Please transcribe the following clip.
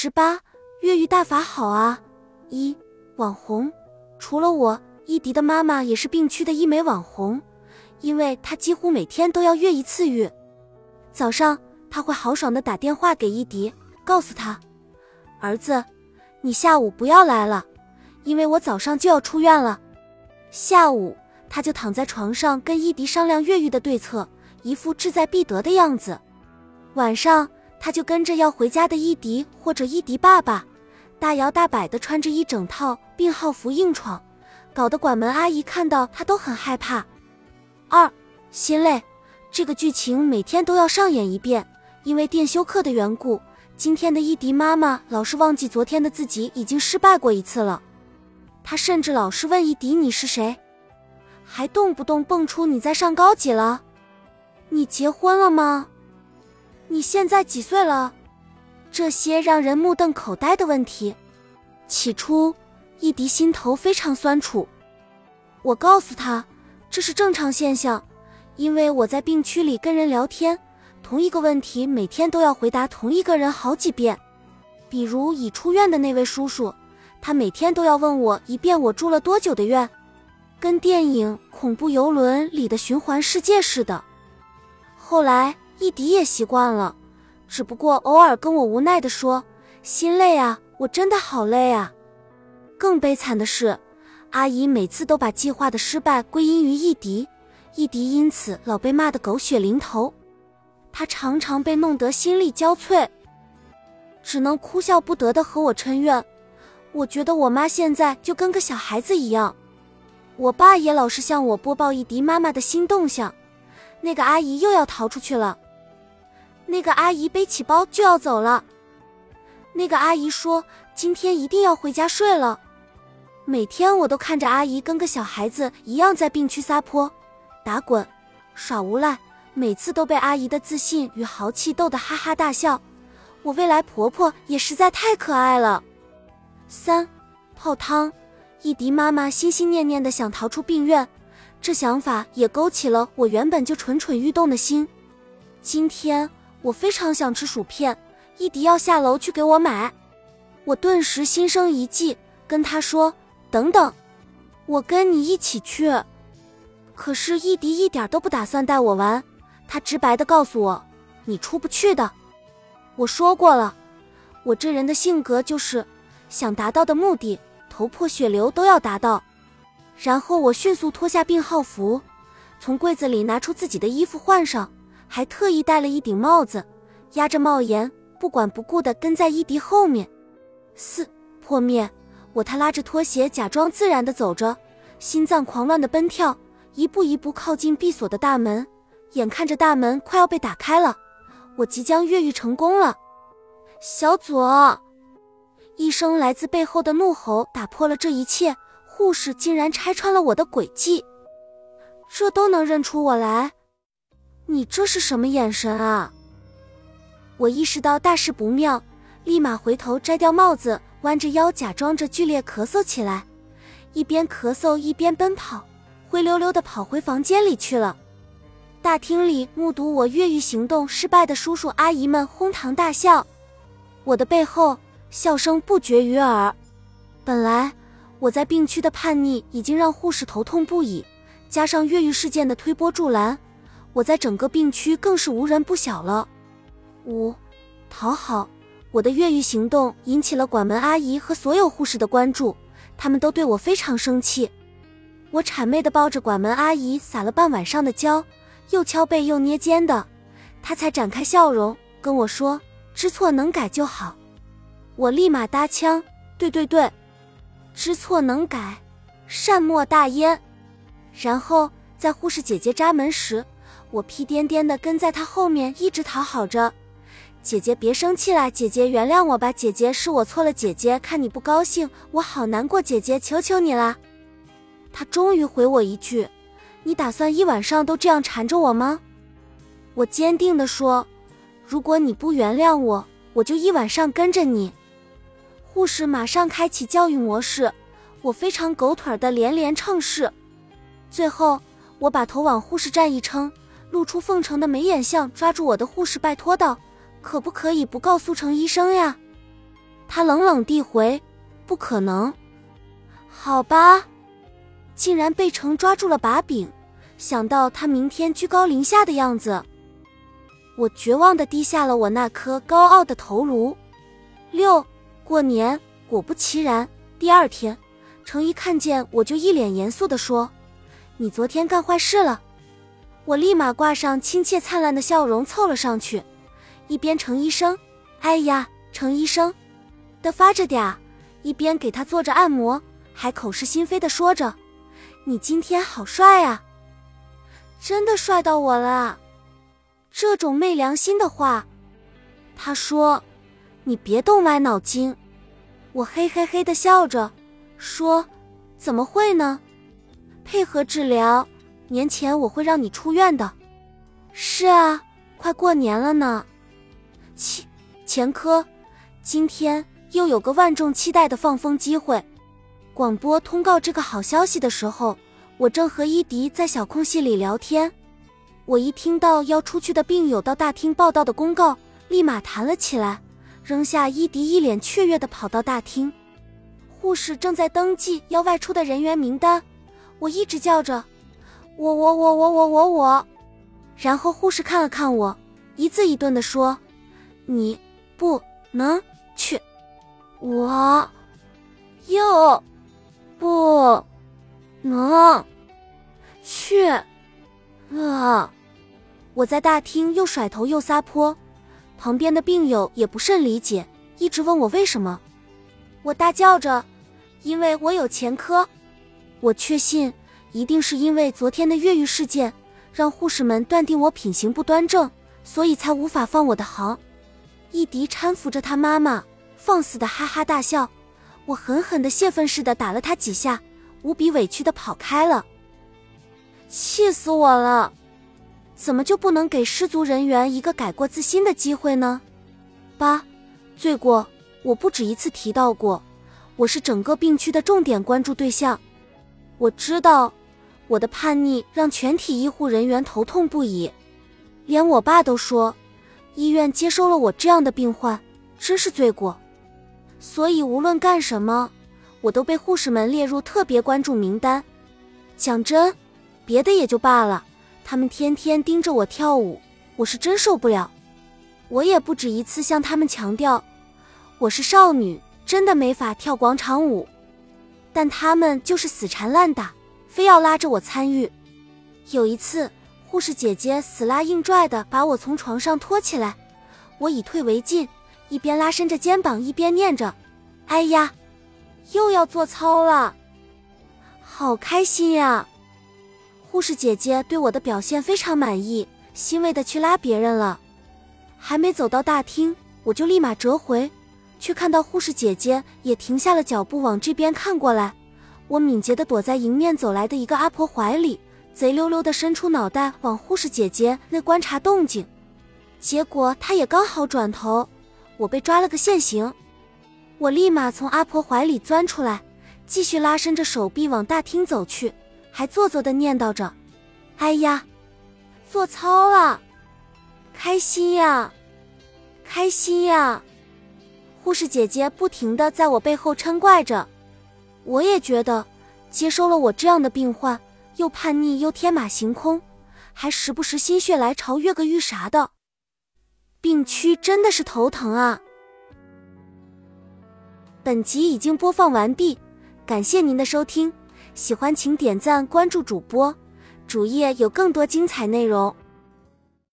十八，越狱大法好啊！一网红，除了我，伊迪的妈妈也是病区的一枚网红，因为她几乎每天都要越一次狱。早上，她会豪爽的打电话给伊迪，告诉他：“儿子，你下午不要来了，因为我早上就要出院了。”下午，他就躺在床上跟伊迪商量越狱的对策，一副志在必得的样子。晚上。他就跟着要回家的伊迪或者伊迪爸爸，大摇大摆地穿着一整套病号服硬闯，搞得管门阿姨看到他都很害怕。二，心累，这个剧情每天都要上演一遍，因为电休课的缘故，今天的伊迪妈妈老是忘记昨天的自己已经失败过一次了。她甚至老是问伊迪你是谁，还动不动蹦出你在上高几了，你结婚了吗？你现在几岁了？这些让人目瞪口呆的问题，起初伊迪心头非常酸楚。我告诉他，这是正常现象，因为我在病区里跟人聊天，同一个问题每天都要回答同一个人好几遍。比如已出院的那位叔叔，他每天都要问我一遍我住了多久的院，跟电影《恐怖游轮》里的循环世界似的。后来。伊迪也习惯了，只不过偶尔跟我无奈地说：“心累啊，我真的好累啊。”更悲惨的是，阿姨每次都把计划的失败归因于伊迪，伊迪因此老被骂得狗血淋头，他常常被弄得心力交瘁，只能哭笑不得地和我称怨：“我觉得我妈现在就跟个小孩子一样。”我爸也老是向我播报一迪妈妈的新动向，那个阿姨又要逃出去了。那个阿姨背起包就要走了。那个阿姨说：“今天一定要回家睡了。”每天我都看着阿姨跟个小孩子一样在病区撒泼、打滚、耍无赖，每次都被阿姨的自信与豪气逗得哈哈大笑。我未来婆婆也实在太可爱了。三泡汤，伊迪妈妈心心念念的想逃出病院，这想法也勾起了我原本就蠢蠢欲动的心。今天。我非常想吃薯片，伊迪要下楼去给我买，我顿时心生一计，跟他说：“等等，我跟你一起去。”可是伊迪一点都不打算带我玩，他直白的告诉我：“你出不去的。”我说过了，我这人的性格就是想达到的目的，头破血流都要达到。然后我迅速脱下病号服，从柜子里拿出自己的衣服换上。还特意戴了一顶帽子，压着帽檐，不管不顾地跟在伊迪后面。四破灭，我他拉着拖鞋，假装自然地走着，心脏狂乱地奔跳，一步一步靠近闭锁的大门。眼看着大门快要被打开了，我即将越狱成功了。小左，一声来自背后的怒吼打破了这一切。护士竟然拆穿了我的诡计，这都能认出我来。你这是什么眼神啊？我意识到大事不妙，立马回头摘掉帽子，弯着腰假装着剧烈咳嗽起来，一边咳嗽一边奔跑，灰溜溜的跑回房间里去了。大厅里目睹我越狱行动失败的叔叔阿姨们哄堂大笑，我的背后笑声不绝于耳。本来我在病区的叛逆已经让护士头痛不已，加上越狱事件的推波助澜。我在整个病区更是无人不晓了。五，讨好我的越狱行动引起了管门阿姨和所有护士的关注，他们都对我非常生气。我谄媚地抱着管门阿姨撒了半晚上的娇，又敲背又捏肩的，她才展开笑容跟我说：“知错能改就好。”我立马搭腔：“对对对，知错能改，善莫大焉。”然后在护士姐姐扎门时。我屁颠颠的跟在他后面，一直讨好着。姐姐别生气啦，姐姐原谅我吧，姐姐是我错了，姐姐看你不高兴，我好难过，姐姐求求你啦。他终于回我一句：“你打算一晚上都这样缠着我吗？”我坚定的说：“如果你不原谅我，我就一晚上跟着你。”护士马上开启教育模式，我非常狗腿的连连称是。最后我把头往护士站一撑。露出奉承的眉眼相，抓住我的护士，拜托道：“可不可以不告诉程医生呀？他冷冷地回：“不可能。”好吧，竟然被程抓住了把柄。想到他明天居高临下的样子，我绝望地低下了我那颗高傲的头颅。六过年，果不其然，第二天，程一看见我就一脸严肃地说：“你昨天干坏事了。”我立马挂上亲切灿烂的笑容，凑了上去，一边程医生，哎呀，程医生，的发着嗲，一边给他做着按摩，还口是心非的说着：“你今天好帅啊！”真的帅到我了，这种昧良心的话，他说：“你别动歪脑筋。”我嘿嘿嘿的笑着说：“怎么会呢？配合治疗，年前我会让你出院的。”是啊，快过年了呢。钱钱科，今天又有个万众期待的放风机会。广播通告这个好消息的时候。我正和伊迪在小空隙里聊天，我一听到要出去的病友到大厅报道的公告，立马弹了起来，扔下伊迪，一脸雀跃地跑到大厅。护士正在登记要外出的人员名单，我一直叫着我我我我我我我，然后护士看了看我，一字一顿地说：“你不能去，我又不。”能去啊！我在大厅又甩头又撒泼，旁边的病友也不甚理解，一直问我为什么。我大叫着：“因为我有前科。”我确信，一定是因为昨天的越狱事件，让护士们断定我品行不端正，所以才无法放我的行。一迪搀扶着他妈妈，放肆的哈哈大笑。我狠狠的泄愤似的打了他几下。无比委屈的跑开了，气死我了！怎么就不能给失足人员一个改过自新的机会呢？八，罪过，我不止一次提到过，我是整个病区的重点关注对象。我知道，我的叛逆让全体医护人员头痛不已，连我爸都说，医院接收了我这样的病患，真是罪过。所以无论干什么。我都被护士们列入特别关注名单。讲真，别的也就罢了，他们天天盯着我跳舞，我是真受不了。我也不止一次向他们强调，我是少女，真的没法跳广场舞。但他们就是死缠烂打，非要拉着我参与。有一次，护士姐姐死拉硬拽的把我从床上拖起来，我以退为进，一边拉伸着肩膀，一边念着：“哎呀。”又要做操了，好开心呀！护士姐姐对我的表现非常满意，欣慰的去拉别人了。还没走到大厅，我就立马折回，却看到护士姐姐也停下了脚步往这边看过来。我敏捷的躲在迎面走来的一个阿婆怀里，贼溜溜的伸出脑袋往护士姐姐那观察动静。结果她也刚好转头，我被抓了个现行。我立马从阿婆怀里钻出来，继续拉伸着手臂往大厅走去，还做作的念叨着：“哎呀，做操了，开心呀，开心呀！”护士姐姐不停的在我背后嗔怪着，我也觉得，接收了我这样的病患，又叛逆又天马行空，还时不时心血来潮越个狱啥的，病区真的是头疼啊！本集已经播放完毕，感谢您的收听，喜欢请点赞关注主播，主页有更多精彩内容。